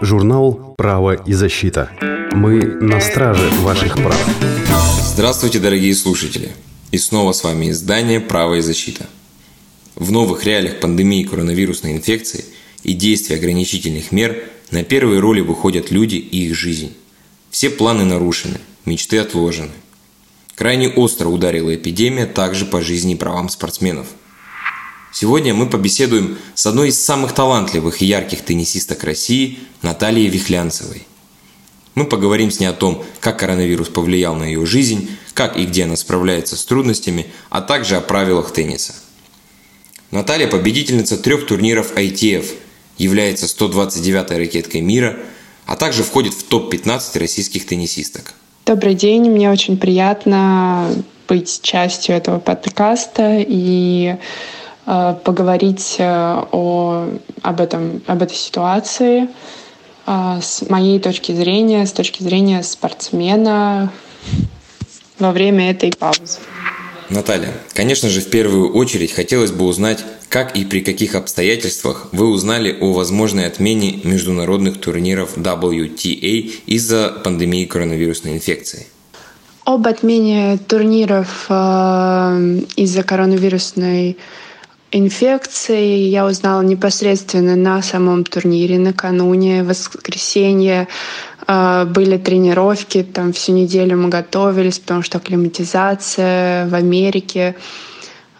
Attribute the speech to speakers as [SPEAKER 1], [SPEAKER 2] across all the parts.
[SPEAKER 1] Журнал «Право и защита». Мы на страже ваших прав.
[SPEAKER 2] Здравствуйте, дорогие слушатели! И снова с вами издание «Право и защита». В новых реалиях пандемии коронавирусной инфекции и действия ограничительных мер на первые роли выходят люди и их жизнь. Все планы нарушены, мечты отложены. Крайне остро ударила эпидемия также по жизни и правам спортсменов – Сегодня мы побеседуем с одной из самых талантливых и ярких теннисисток России Натальей Вихлянцевой. Мы поговорим с ней о том, как коронавирус повлиял на ее жизнь, как и где она справляется с трудностями, а также о правилах тенниса. Наталья – победительница трех турниров ITF, является 129-й ракеткой мира, а также входит в топ-15 российских теннисисток.
[SPEAKER 3] Добрый день, мне очень приятно быть частью этого подкаста и поговорить э, о, об, этом, об этой ситуации э, с моей точки зрения, с точки зрения спортсмена во время этой паузы.
[SPEAKER 2] Наталья, конечно же, в первую очередь хотелось бы узнать, как и при каких обстоятельствах вы узнали о возможной отмене международных турниров WTA из-за пандемии коронавирусной инфекции?
[SPEAKER 3] Об отмене турниров э, из-за коронавирусной инфекции инфекции я узнала непосредственно на самом турнире накануне, в воскресенье. А, были тренировки, там всю неделю мы готовились, потому что акклиматизация в Америке.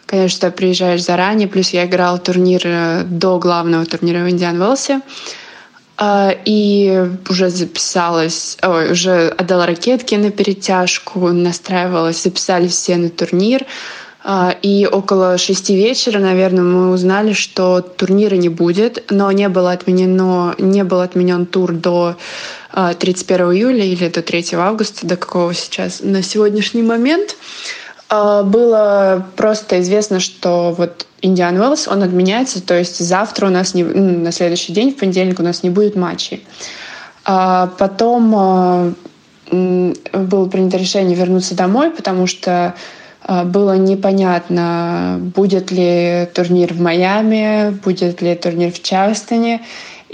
[SPEAKER 3] Конечно, приезжаешь заранее, плюс я играла турнир э, до главного турнира в Индиан Велсе. А, и уже записалась, ой, уже отдала ракетки на перетяжку, настраивалась, записались все на турнир. А, и около шести вечера, наверное, мы узнали, что турнира не будет, но не было отменено, не был отменен тур до 31 а, июля или до 3 августа, до какого сейчас на сегодняшний момент. А, было просто известно, что вот Индиан Уэллс, он отменяется, то есть завтра у нас не, на следующий день, в понедельник у нас не будет матчей. Потом было принято решение вернуться домой, потому что было непонятно, будет ли турнир в Майами, будет ли турнир в Чарльстоне.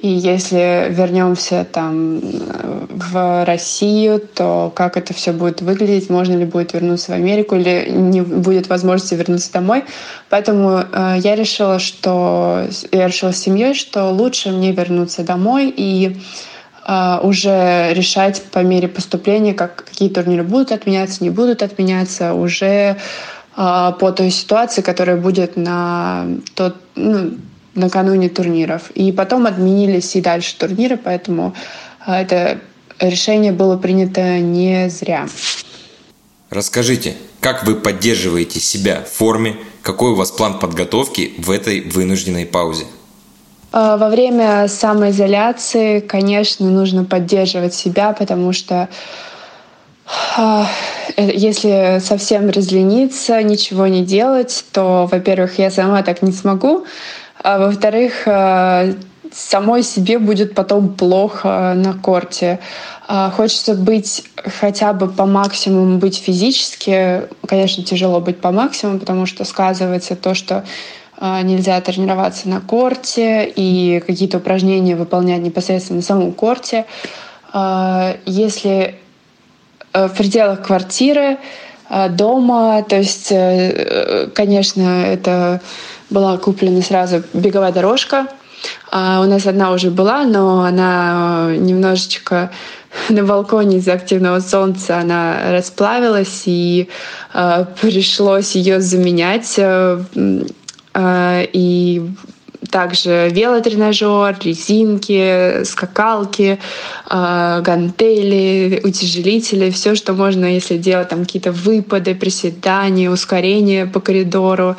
[SPEAKER 3] И если вернемся там в Россию, то как это все будет выглядеть, можно ли будет вернуться в Америку или не будет возможности вернуться домой. Поэтому э, я решила, что я решила с семьей, что лучше мне вернуться домой и а, уже решать по мере поступления, как, какие турниры будут отменяться, не будут отменяться, уже а, по той ситуации, которая будет на тот, ну, накануне турниров. И потом отменились и дальше турниры, поэтому а, это решение было принято не зря.
[SPEAKER 2] Расскажите, как вы поддерживаете себя в форме, какой у вас план подготовки в этой вынужденной паузе?
[SPEAKER 3] Э, во время самоизоляции, конечно, нужно поддерживать себя, потому что э, если совсем разлениться, ничего не делать, то, во-первых, я сама так не смогу, а во-вторых, э, самой себе будет потом плохо на корте. Хочется быть хотя бы по максимуму, быть физически. Конечно, тяжело быть по максимуму, потому что сказывается то, что а, нельзя тренироваться на корте и какие-то упражнения выполнять непосредственно на самом корте. А, если э, в пределах квартиры, э, дома, то есть, э, конечно, это была куплена сразу беговая дорожка. А у нас одна уже была, но она немножечко на балконе из-за активного солнца она расплавилась, и э, пришлось ее заменять а, и также велотренажер, резинки, скакалки, а, гантели, утяжелители, все, что можно, если делать там какие-то выпады, приседания, ускорения по коридору,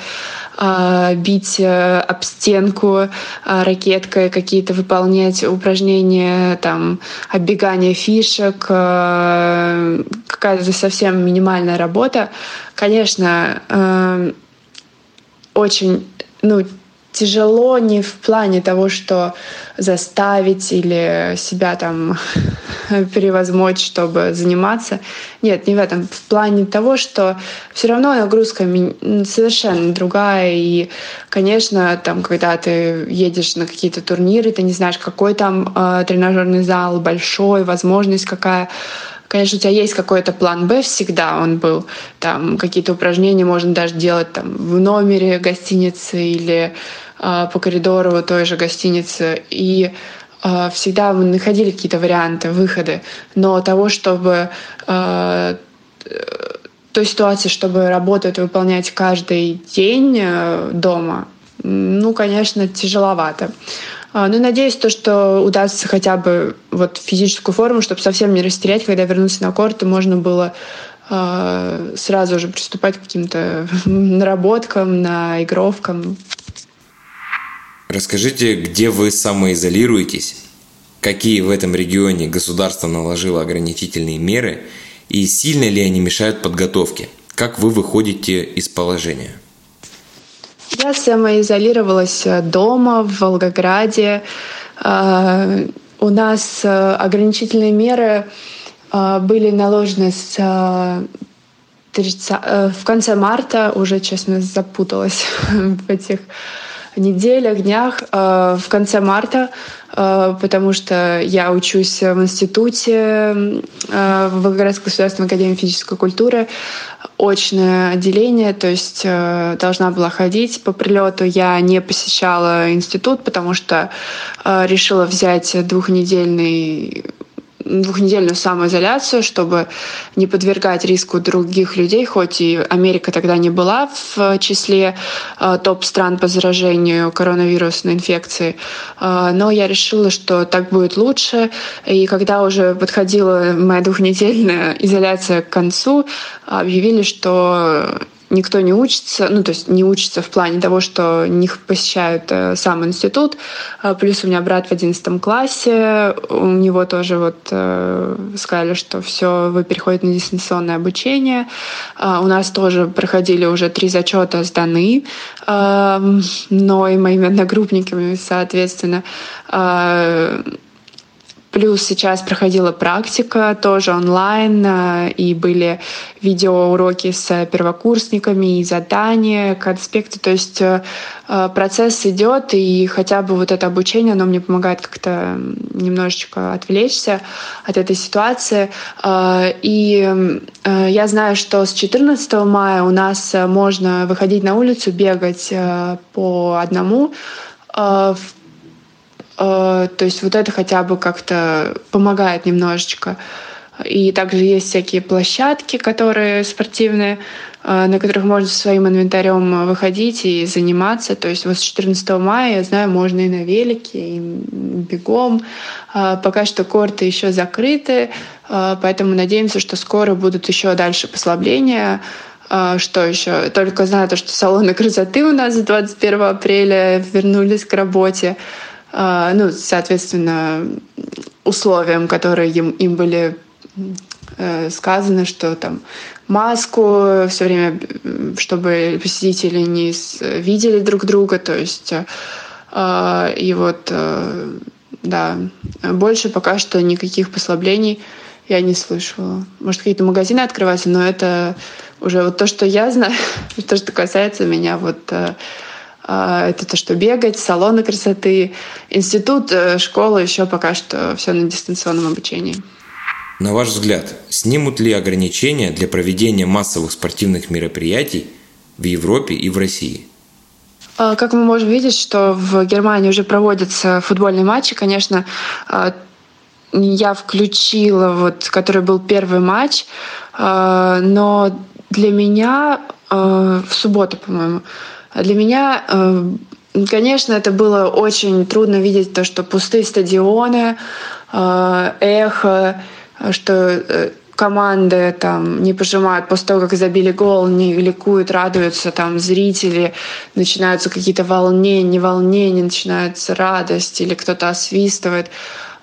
[SPEAKER 3] а, бить э, об стенку ракеткой, какие-то выполнять упражнения, там, оббегание фишек, какая-то совсем минимальная работа. Конечно, очень, ну, тяжело не в плане того, что заставить или себя там перевозмочь, чтобы заниматься. Нет, не в этом. В плане того, что все равно нагрузка совершенно другая. И, конечно, там, когда ты едешь на какие-то турниры, ты не знаешь, какой там э, тренажерный зал, большой, возможность какая. Конечно, у тебя есть какой-то план Б всегда, он был. Там какие-то упражнения можно даже делать там в номере гостиницы или э, по коридору той же гостиницы. И э, всегда мы находили какие-то варианты, выходы. Но того, чтобы э, той ситуации, чтобы работу эту выполнять каждый день э, дома, ну, конечно, тяжеловато. А, ну, надеюсь, то, что удастся хотя бы вот физическую форму, чтобы совсем не растерять, когда вернуться на корт, и можно было э, сразу же приступать к каким-то наработкам, наигровкам.
[SPEAKER 2] Расскажите, где вы самоизолируетесь? Какие в этом регионе государство наложило ограничительные меры? И сильно ли они мешают подготовке? Как вы выходите из положения?
[SPEAKER 3] Я самоизолировалась э, дома в Волгограде. А, у нас э, ограничительные меры были наложены с 30, э, в конце марта, уже, честно, запуталась в этих неделях, днях, в конце марта, потому что я учусь в институте в Волгоградской государственной академии физической культуры очное отделение, то есть э, должна была ходить. По прилету я не посещала институт, потому что э, решила взять двухнедельный двухнедельную самоизоляцию, чтобы не подвергать риску других людей, хоть и Америка тогда не была в числе э, топ-стран по заражению коронавирусной инфекцией. Э, но я решила, что так будет лучше. И когда уже подходила моя двухнедельная изоляция к концу, объявили, что никто не учится, ну, то есть не учится в плане того, что не посещают э, сам институт. А, плюс у меня брат в одиннадцатом классе, у него тоже вот э, сказали, что все, вы переходите на дистанционное обучение. А, у нас тоже проходили уже три зачета сданы, но и моими одногруппниками, соответственно. Плюс сейчас проходила практика тоже онлайн, э, и были видеоуроки с первокурсниками и задания, конспекты. То есть э, э, процесс идет, и хотя бы вот это обучение, оно мне помогает как-то немножечко отвлечься от этой ситуации. И я знаю, что с 14 мая у нас можно выходить на улицу, бегать по одному в то есть вот это хотя бы как-то помогает немножечко. И также есть всякие площадки, которые спортивные, э, на которых можно со своим инвентарем выходить и заниматься. То есть вот с 14 мая, я знаю, можно и на велике, и бегом. Э, пока что корты еще закрыты, поэтому надеемся, что скоро будут еще дальше послабления. Что еще? Только знаю то, что салоны красоты у нас с 21 апреля вернулись к работе. А, ну, соответственно, условиям, которые им, им были э, сказаны, что там маску все время, чтобы посетители не видели друг друга, то есть э, и вот э, да, больше пока что никаких послаблений я не слышала. Может, какие-то магазины открываются, но это уже вот то, что я знаю, то, что касается меня, вот а, это то, что бегать, салоны красоты. Институт, э, школа еще пока что все на дистанционном обучении.
[SPEAKER 2] На ваш взгляд, снимут ли ограничения для проведения массовых спортивных мероприятий в Европе и в России?
[SPEAKER 3] А, как мы можем видеть, что в Германии уже проводятся футбольные матчи, конечно, а, я включила, вот, который был первый матч, но для меня в субботу, по-моему, а для меня, э, конечно, это было очень трудно видеть то, что пустые стадионы, э, эхо, что э, команды там не пожимают после того, как забили гол, не ликуют, радуются там зрители, начинаются какие-то волнения, не волнения, начинается радость или кто-то освистывает.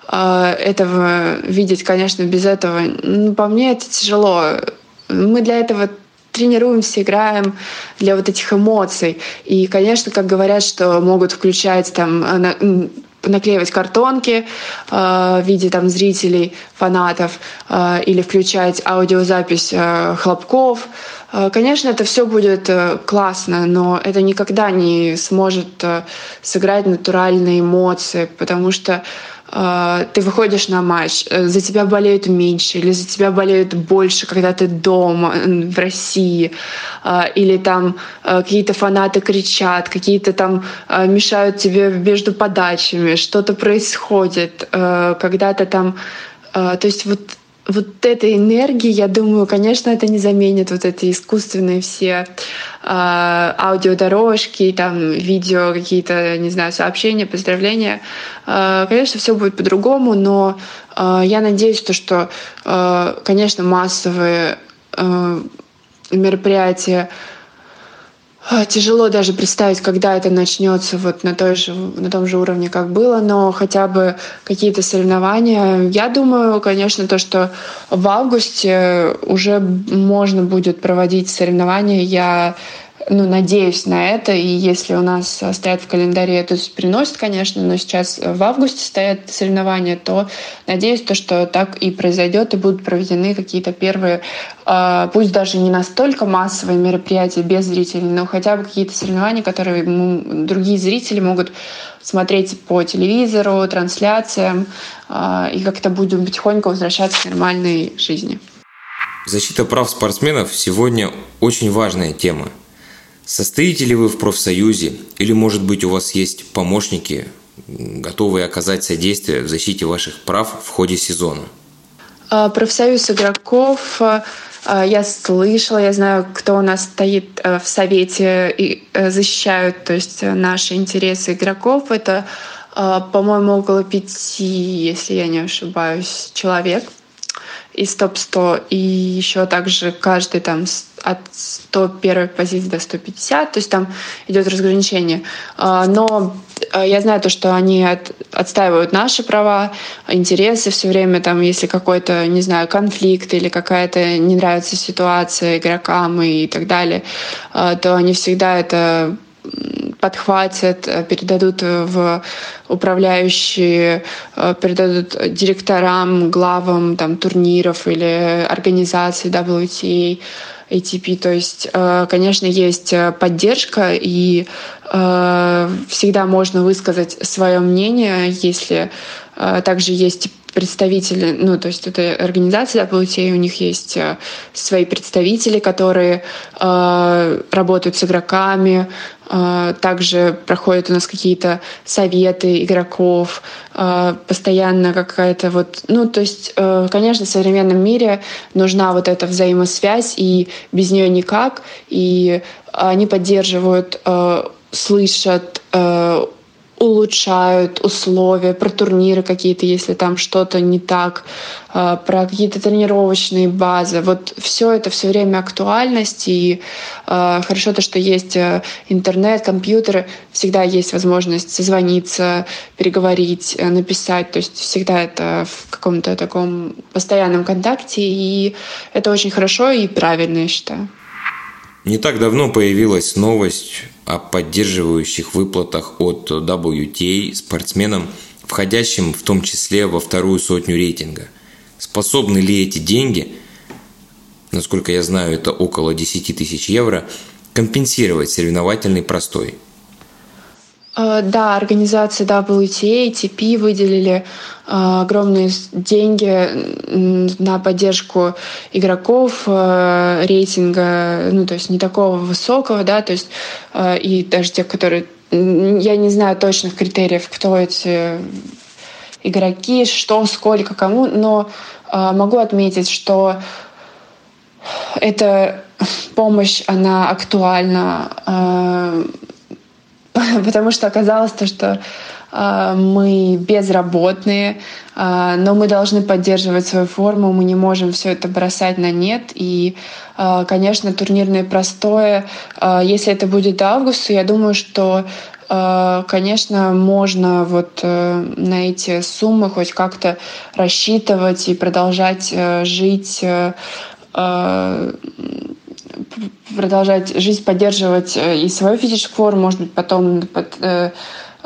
[SPEAKER 3] Этого видеть, конечно, без этого, ну, по мне это тяжело. Мы для этого тренируемся, играем для вот этих эмоций. И, конечно, как говорят, что могут включать там наклеивать картонки э, в виде там зрителей, фанатов э, или включать аудиозапись э, хлопков. Э, конечно, это все будет э, классно, но это никогда не сможет э, сыграть натуральные эмоции, потому что ты выходишь на матч, э, за тебя болеют меньше или за тебя болеют больше, когда ты дома в России, а, или там э, какие-то фанаты кричат, какие-то там э, мешают тебе между подачами, что-то происходит, когда ты там, то есть вот вот этой энергии, я думаю, конечно, это не заменит вот эти искусственные все э, аудиодорожки, там, видео, какие-то, не знаю, сообщения, поздравления. Э, конечно, все будет по-другому, но э, я надеюсь, то, что, э, конечно, массовые э, мероприятия тяжело даже представить, когда это начнется вот на, той же, на том же уровне, как было, но хотя бы какие-то соревнования. Я думаю, конечно, то, что в августе уже можно будет проводить соревнования. Я ну, надеюсь на это, и если у нас стоят в календаре, это переносит, конечно, но сейчас в августе стоят соревнования, то надеюсь, то, что так и произойдет, и будут проведены какие-то первые, а, пусть даже не настолько массовые мероприятия без зрителей, но хотя бы какие-то соревнования, которые другие зрители могут смотреть по телевизору, трансляциям, а, и как-то будем потихоньку возвращаться к нормальной жизни.
[SPEAKER 2] Защита прав спортсменов сегодня очень важная тема. Состоите ли вы в профсоюзе или, может быть, у вас есть помощники, готовые оказать содействие в защите ваших прав в ходе сезона?
[SPEAKER 3] А, профсоюз игроков а, а, я слышала, я знаю, кто у нас стоит в совете и э, защищают то есть, наши интересы игроков. Это, по-моему, около пяти, если я не ошибаюсь, человек из топ-100, и еще также каждый там от 101 позиции до 150, то есть там идет разграничение. А, но а, я знаю то, что они от, отстаивают наши права, интересы все время, там, если какой-то, не знаю, конфликт или какая-то не нравится ситуация игрокам и так далее, а, то они всегда это подхватят, э, передадут в управляющие, э, передадут директорам, главам там, турниров или организаций WTA, ATP. То есть, э, конечно, есть поддержка, и всегда можно высказать свое мнение, если также есть представители, ну, то есть это организация WTA, у них есть э, свои представители, которые э, работают с игроками, э, также проходят у нас какие-то советы игроков, э, постоянно какая-то вот, ну, то есть, э, конечно, в современном мире нужна вот эта взаимосвязь, и без нее никак, и они поддерживают, э, слышат, э, улучшают условия, про турниры какие-то, если там что-то не так, а, про какие-то тренировочные базы. Вот все это все время актуальность, и а, хорошо то, что есть э, интернет, компьютеры, всегда есть возможность созвониться, переговорить, э, написать, то есть всегда это в каком-то таком постоянном контакте, и это очень хорошо и правильно, я считаю.
[SPEAKER 2] Не так давно появилась новость о поддерживающих выплатах от WTA спортсменам, входящим в том числе во вторую сотню рейтинга. Способны ли эти деньги, насколько я знаю, это около 10 тысяч евро, компенсировать соревновательный простой –
[SPEAKER 3] да, организации WTA, ATP выделили э, огромные деньги на поддержку игроков э, рейтинга, ну то есть не такого высокого, да, то есть и даже тех, которые я не знаю точных критериев, кто эти игроки, что, сколько, кому, но могу отметить, что эта помощь, она актуальна потому что оказалось то, что э, мы безработные, э, но мы должны поддерживать свою форму, мы не можем все это бросать на нет. И, э, конечно, турнирное простое, если это будет до августа, я думаю, что конечно, можно вот на эти суммы хоть как-то рассчитывать и продолжать жить продолжать жизнь, поддерживать э, и свою физическую форму, может быть, потом под, э,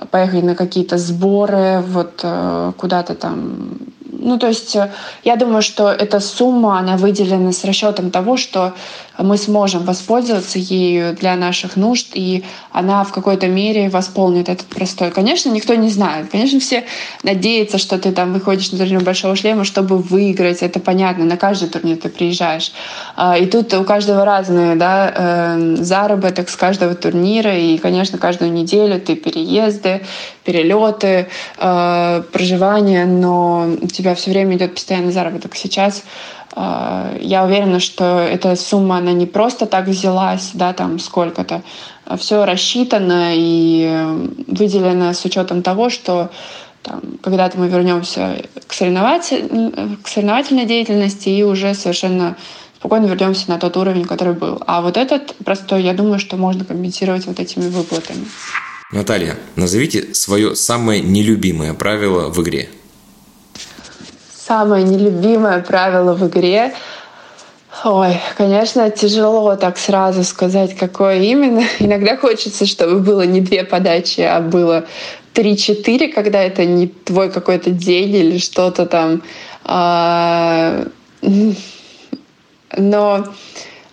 [SPEAKER 3] поехать на какие-то сборы, вот э, куда-то там. Ну, то есть э, я думаю, что эта сумма, она выделена с расчетом того, что мы сможем воспользоваться ею для наших нужд, и она в какой-то мере восполнит этот простой. Конечно, никто не знает. Конечно, все надеются, что ты там выходишь на турнир Большого шлема, чтобы выиграть. Это понятно. На каждый турнир ты приезжаешь. А, и тут у каждого разный да, э, заработок с каждого турнира. И, конечно, каждую неделю ты переезды, перелеты, э, проживание, но у тебя все время идет постоянный заработок. Сейчас я уверена, что эта сумма, она не просто так взялась, да, там сколько-то, а все рассчитано и выделено с учетом того, что там, когда-то мы вернемся к, соревнователь... к соревновательной деятельности и уже совершенно спокойно вернемся на тот уровень, который был. А вот этот простой, я думаю, что можно компенсировать вот этими выплатами.
[SPEAKER 2] Наталья, назовите свое самое нелюбимое правило в игре.
[SPEAKER 3] Самое нелюбимое правило в игре Ой, конечно, тяжело так сразу сказать, какое именно. Иногда хочется, чтобы было не две подачи, а было три-четыре, когда это не твой какой-то день или что-то там. А, но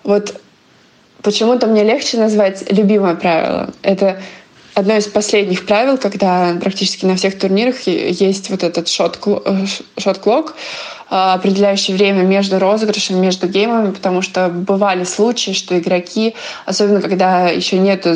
[SPEAKER 3] вот почему-то мне легче назвать любимое правило. Это одно из последних правил, когда практически на всех турнирах есть вот этот шот-клок, а, определяющий время между розыгрышем, между геймами, потому что бывали случаи, что игроки, особенно когда еще нету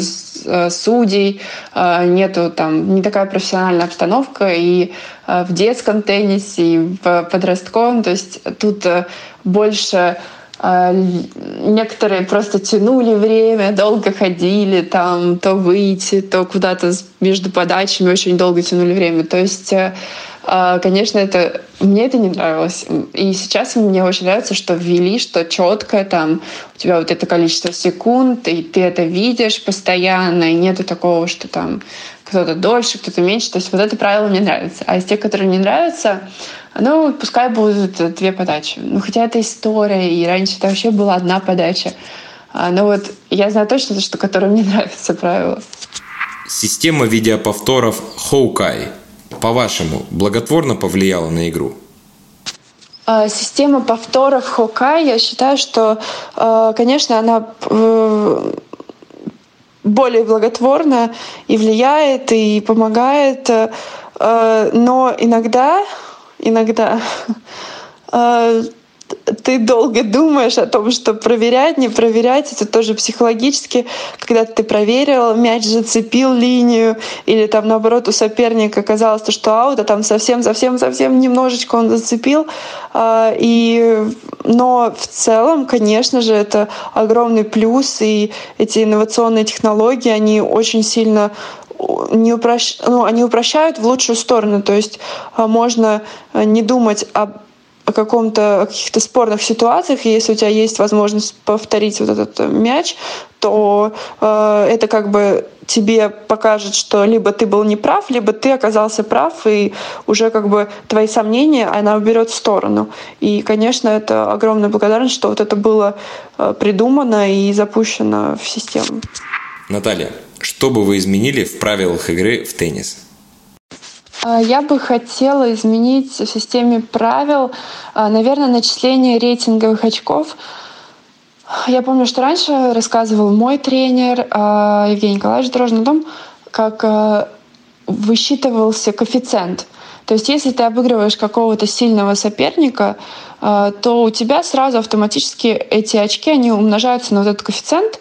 [SPEAKER 3] э, судей, нету там не такая профессиональная обстановка, и в детском теннисе, и в подростковом, то есть тут э, больше некоторые просто тянули время, долго ходили, там то выйти, то куда-то между подачами очень долго тянули время. То есть, э, а, конечно, это мне это не нравилось. И сейчас мне очень нравится, что ввели, что четко там у тебя вот это количество секунд, и ты это видишь постоянно, и нету такого, что там кто-то дольше, кто-то меньше. То есть вот это правило мне нравится. А из тех, которые не нравятся, ну, пускай будут две подачи. Ну, хотя это история, и раньше это вообще была одна подача. А, но вот я знаю точно, что которое мне нравится правило.
[SPEAKER 2] Система видеоповторов Хоукай, по-вашему, благотворно повлияла на игру?
[SPEAKER 3] А, система повторов Хокай, я считаю, что, а, конечно, она э, более благотворна и влияет, и помогает, э, но иногда иногда а, ты долго думаешь о том, что проверять, не проверять, это тоже психологически, когда ты проверил, мяч зацепил линию, или там наоборот у соперника оказалось, что аут, а там совсем-совсем-совсем немножечко он зацепил. А, и, но в целом, конечно же, это огромный плюс, и эти инновационные технологии, они очень сильно не упрощ... ну, они упрощают в лучшую сторону. То есть а, можно а, не думать об о каком-то о каких-то спорных ситуациях, и если у тебя есть возможность повторить вот этот э, мяч, то э, это как бы тебе покажет, что либо ты был неправ, либо ты оказался прав, и уже как бы твои сомнения она уберет в сторону. И, конечно, это огромная благодарность, что вот это было э, придумано и запущено в систему.
[SPEAKER 2] Наталья, что бы вы изменили в правилах игры в теннис?
[SPEAKER 3] А, я бы хотела изменить в системе правил, а, наверное, начисление рейтинговых очков. Я помню, что раньше рассказывал мой тренер а, Евгений Николаевич Дрожный о том, как высчитывался коэффициент. То есть если ты обыгрываешь какого-то сильного соперника, то у тебя сразу автоматически эти очки они умножаются на вот этот коэффициент,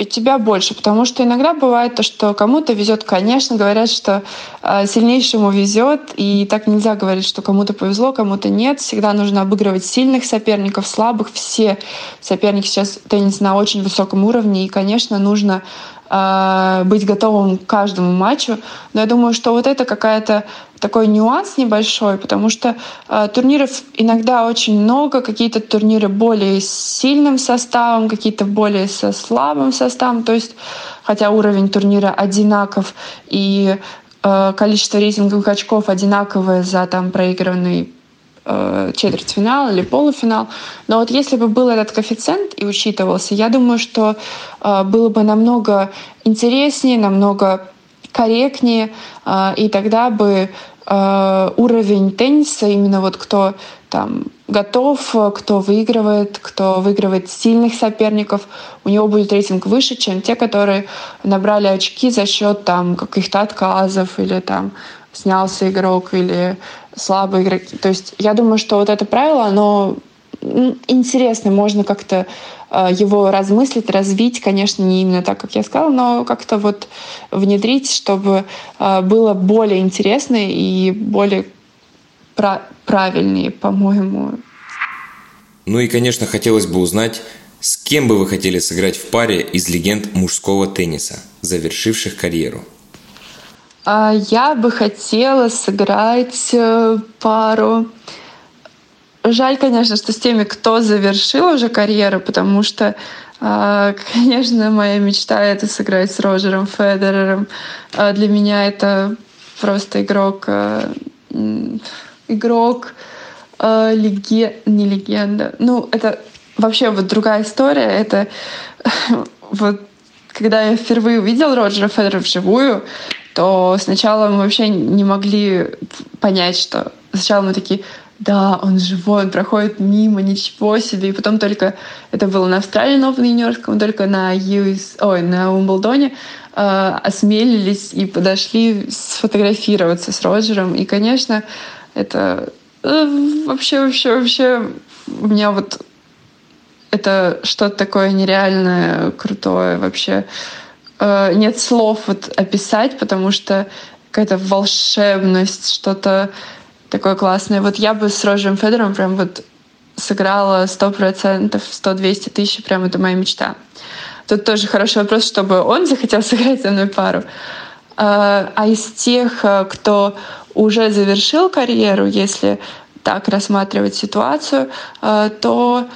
[SPEAKER 3] и тебя больше, потому что иногда бывает то, что кому-то везет, конечно, говорят, что э, сильнейшему везет, и так нельзя говорить, что кому-то повезло, кому-то нет. Всегда нужно обыгрывать сильных соперников, слабых. Все соперники сейчас теннис на очень высоком уровне, и, конечно, нужно быть готовым к каждому матчу. Но я думаю, что вот это какая-то такой нюанс небольшой, потому что э, турниров иногда очень много, какие-то турниры более с сильным составом, какие-то более со слабым составом, то есть хотя уровень турнира одинаков и э, количество рейтинговых очков одинаковое за там проигранный э, четвертьфинал или полуфинал. Но вот если бы был этот коэффициент и учитывался, я думаю, что э, было бы намного интереснее, намного корректнее, э, и тогда бы э, уровень тенниса, именно вот кто там готов, кто выигрывает, кто выигрывает сильных соперников, у него будет рейтинг выше, чем те, которые набрали очки за счет там каких-то отказов или там снялся игрок или слабый игрок. То есть я думаю, что вот это правило, оно интересно, можно как-то э, его размыслить, развить, конечно, не именно так, как я сказала, но как-то вот внедрить, чтобы э, было более интересно и более правильнее, по-моему.
[SPEAKER 2] Ну и, конечно, хотелось бы узнать, с кем бы вы хотели сыграть в паре из легенд мужского тенниса, завершивших карьеру?
[SPEAKER 3] А, я бы хотела сыграть э, пару. Жаль, конечно, что с теми, кто завершил уже карьеру, потому что, а, конечно, моя мечта — это сыграть с Роджером Федерером. А, для меня это просто игрок, э, игрок, э, леген... не легенда. Ну, это вообще вот другая история. Это вот когда я впервые увидел Роджера Федерера вживую, то сначала мы вообще не могли понять, что сначала мы такие, да, он живой, он проходит мимо, ничего себе. И потом только, это было на Австралии Open юниорском, только на US, ой, на Умблдоне э, осмелились и подошли сфотографироваться с Роджером. И, конечно, это э, вообще, вообще, вообще у меня вот это что-то такое нереальное, крутое вообще. Нет слов вот описать, потому что какая-то волшебность, что-то такое классное. Вот я бы с Роджером Федером прям вот сыграла сто процентов, сто-двести тысяч, прям это моя мечта. Тут тоже хороший вопрос, чтобы он захотел сыграть со мной пару. А, а из тех, э, кто уже завершил карьеру, если так рассматривать ситуацию, э, то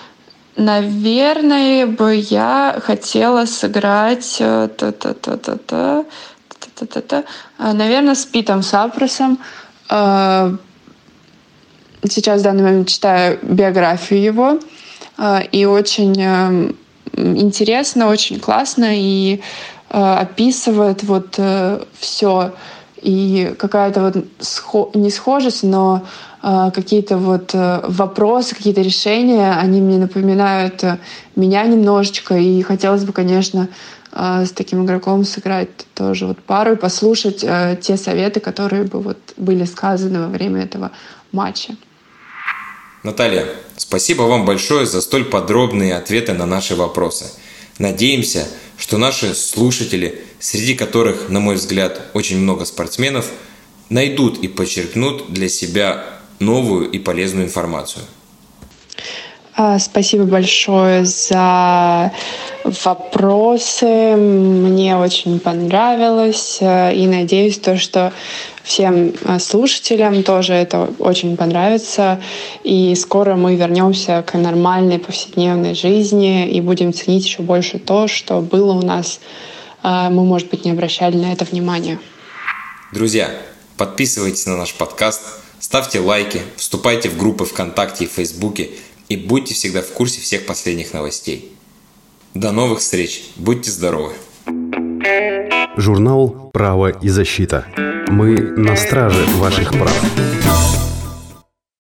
[SPEAKER 3] Наверное, бы я хотела сыграть э, та-та-та-та-та, та-та-та-та, э, наверное, с Питом Сапросом. Э, сейчас в данный момент читаю биографию его, и очень интересно, очень классно, и описывает вот все и какая-то вот не схожесть, но э, какие-то вот э, вопросы, какие-то решения, они мне напоминают э, меня немножечко, и хотелось бы, конечно, э, с таким игроком сыграть тоже вот пару и послушать э, те советы, которые бы вот были сказаны во время этого матча.
[SPEAKER 2] Наталья, спасибо вам большое за столь подробные ответы на наши вопросы. Надеемся, что наши слушатели, среди которых, на мой взгляд, очень много спортсменов, найдут и подчеркнут для себя новую и полезную информацию.
[SPEAKER 3] А, спасибо большое за вопросы. Мне очень понравилось. И надеюсь, то, что всем а, слушателям тоже это очень понравится. И скоро мы вернемся к нормальной повседневной жизни и будем ценить еще больше то, что было у нас. А, мы, может быть, не обращали на это внимания.
[SPEAKER 2] Друзья, подписывайтесь на наш подкаст, ставьте лайки, вступайте в группы ВКонтакте и Фейсбуке и будьте всегда в курсе всех последних новостей. До новых встреч. Будьте здоровы.
[SPEAKER 1] Журнал «Право и защита». Мы на страже ваших прав.